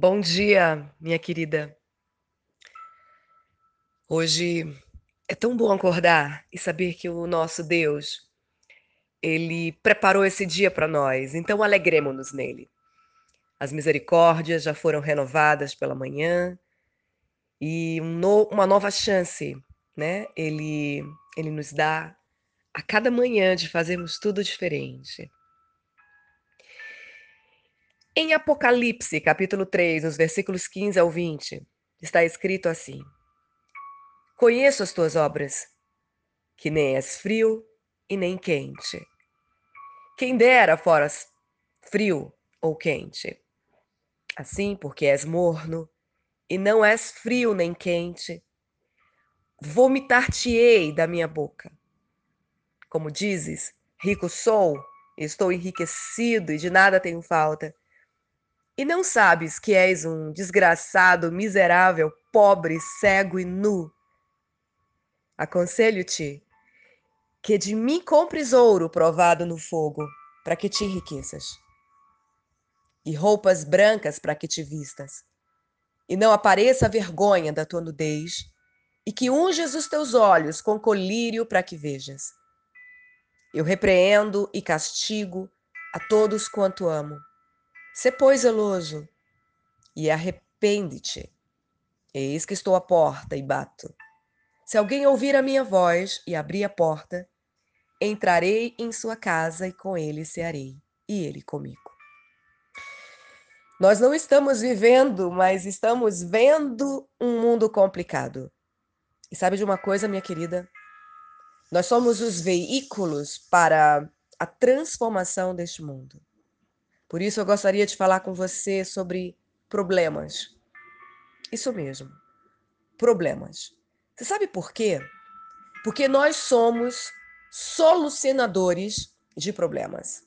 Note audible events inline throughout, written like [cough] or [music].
Bom dia, minha querida. Hoje é tão bom acordar e saber que o nosso Deus, ele preparou esse dia para nós, então alegremos-nos nele. As misericórdias já foram renovadas pela manhã e um no, uma nova chance, né? Ele, ele nos dá a cada manhã de fazermos tudo diferente. Em Apocalipse, capítulo 3, nos versículos 15 ao 20, está escrito assim: Conheço as tuas obras, que nem és frio e nem quente. Quem dera foras frio ou quente. Assim, porque és morno e não és frio nem quente, vomitar-te-ei da minha boca. Como dizes, rico sou, estou enriquecido e de nada tenho falta e não sabes que és um desgraçado, miserável, pobre, cego e nu? Aconselho-te que de mim compres ouro provado no fogo, para que te enriqueças, e roupas brancas para que te vistas, e não apareça a vergonha da tua nudez, e que unges os teus olhos com colírio para que vejas. Eu repreendo e castigo a todos quanto amo. Se, pois, zeloso e arrepende-te. Eis que estou à porta e bato. Se alguém ouvir a minha voz e abrir a porta, entrarei em sua casa e com ele cearei, e ele comigo. Nós não estamos vivendo, mas estamos vendo um mundo complicado. E sabe de uma coisa, minha querida? Nós somos os veículos para a transformação deste mundo. Por isso eu gostaria de falar com você sobre problemas. Isso mesmo, problemas. Você sabe por quê? Porque nós somos solucionadores de problemas.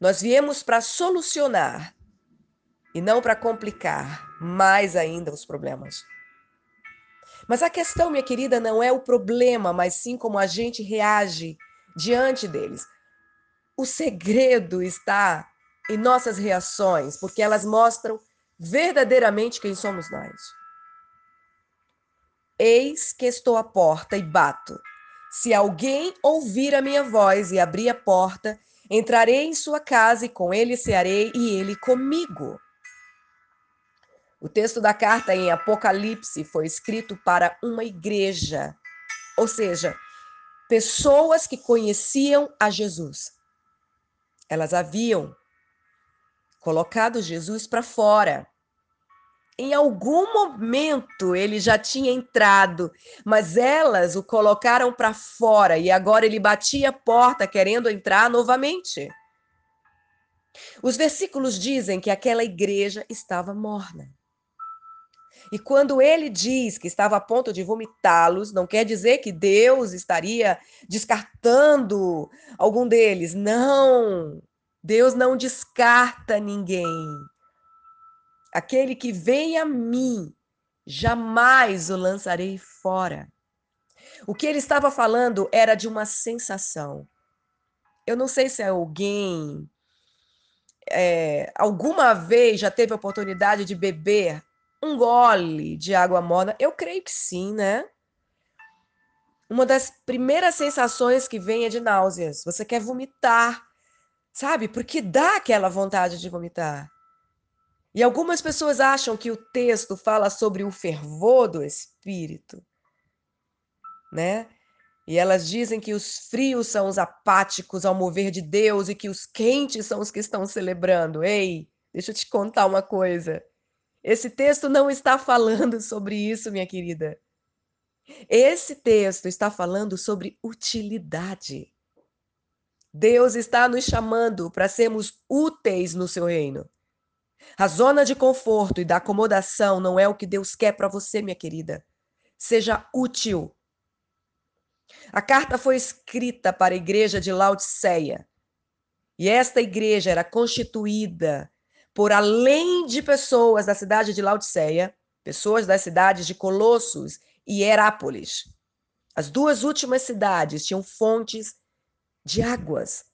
Nós viemos para solucionar e não para complicar mais ainda os problemas. Mas a questão, minha querida, não é o problema, mas sim como a gente reage diante deles. O segredo está e nossas reações, porque elas mostram verdadeiramente quem somos nós. Eis que estou à porta e bato. Se alguém ouvir a minha voz e abrir a porta, entrarei em sua casa e com ele cearei e ele comigo. O texto da carta em Apocalipse foi escrito para uma igreja, ou seja, pessoas que conheciam a Jesus. Elas haviam colocado Jesus para fora. Em algum momento ele já tinha entrado, mas elas o colocaram para fora e agora ele batia a porta querendo entrar novamente. Os versículos dizem que aquela igreja estava morna. E quando ele diz que estava a ponto de vomitá-los, não quer dizer que Deus estaria descartando algum deles. Não. Deus não descarta ninguém. Aquele que vem a mim, jamais o lançarei fora. O que ele estava falando era de uma sensação. Eu não sei se alguém é, alguma vez já teve a oportunidade de beber um gole de água morna. Eu creio que sim, né? Uma das primeiras sensações que vem é de náuseas. Você quer vomitar sabe? Porque dá aquela vontade de vomitar. E algumas pessoas acham que o texto fala sobre o fervor do espírito, né? E elas dizem que os frios são os apáticos ao mover de Deus e que os quentes são os que estão celebrando. Ei, deixa eu te contar uma coisa. Esse texto não está falando [laughs] sobre isso, minha querida. Esse texto está falando sobre utilidade. Deus está nos chamando para sermos úteis no seu reino. A zona de conforto e da acomodação não é o que Deus quer para você, minha querida. Seja útil. A carta foi escrita para a igreja de Laodiceia. E esta igreja era constituída por além de pessoas da cidade de Laodiceia, pessoas das cidades de Colossos e Herápolis. As duas últimas cidades tinham fontes de águas.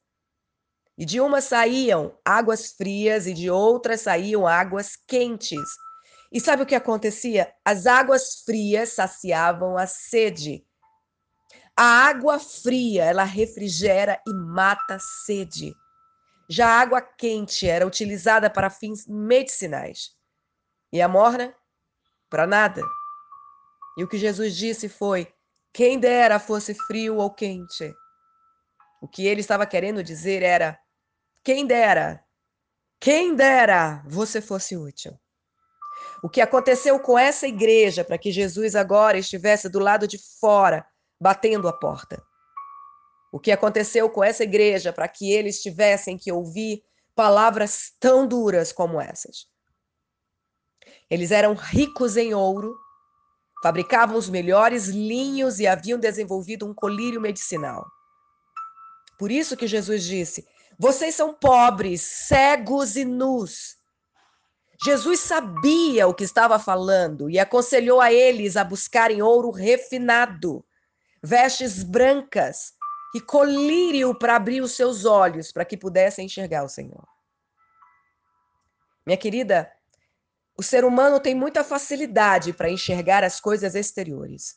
E de uma saíam águas frias e de outra saíam águas quentes. E sabe o que acontecia? As águas frias saciavam a sede. A água fria, ela refrigera e mata a sede. Já a água quente era utilizada para fins medicinais. E a morna? Para nada. E o que Jesus disse foi: quem dera fosse frio ou quente. O que ele estava querendo dizer era: quem dera, quem dera você fosse útil. O que aconteceu com essa igreja para que Jesus agora estivesse do lado de fora, batendo a porta? o que aconteceu com essa igreja para que eles tivessem que ouvir palavras tão duras como essas. Eles eram ricos em ouro, fabricavam os melhores linhos e haviam desenvolvido um colírio medicinal. Por isso que Jesus disse: Vocês são pobres, cegos e nus. Jesus sabia o que estava falando e aconselhou a eles a buscarem ouro refinado, vestes brancas, e colírio para abrir os seus olhos para que pudessem enxergar o Senhor. Minha querida, o ser humano tem muita facilidade para enxergar as coisas exteriores.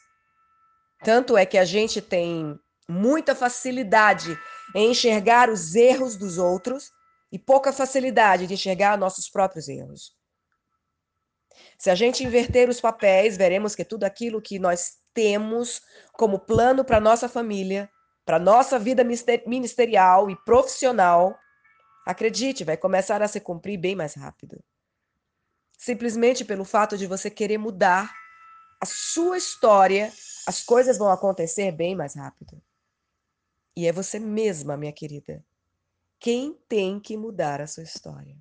Tanto é que a gente tem muita facilidade em enxergar os erros dos outros e pouca facilidade de enxergar nossos próprios erros. Se a gente inverter os papéis, veremos que tudo aquilo que nós temos como plano para nossa família para nossa vida ministerial e profissional, acredite, vai começar a se cumprir bem mais rápido. Simplesmente pelo fato de você querer mudar a sua história, as coisas vão acontecer bem mais rápido. E é você mesma, minha querida, quem tem que mudar a sua história.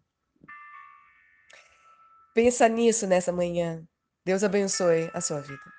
Pensa nisso nessa manhã. Deus abençoe a sua vida.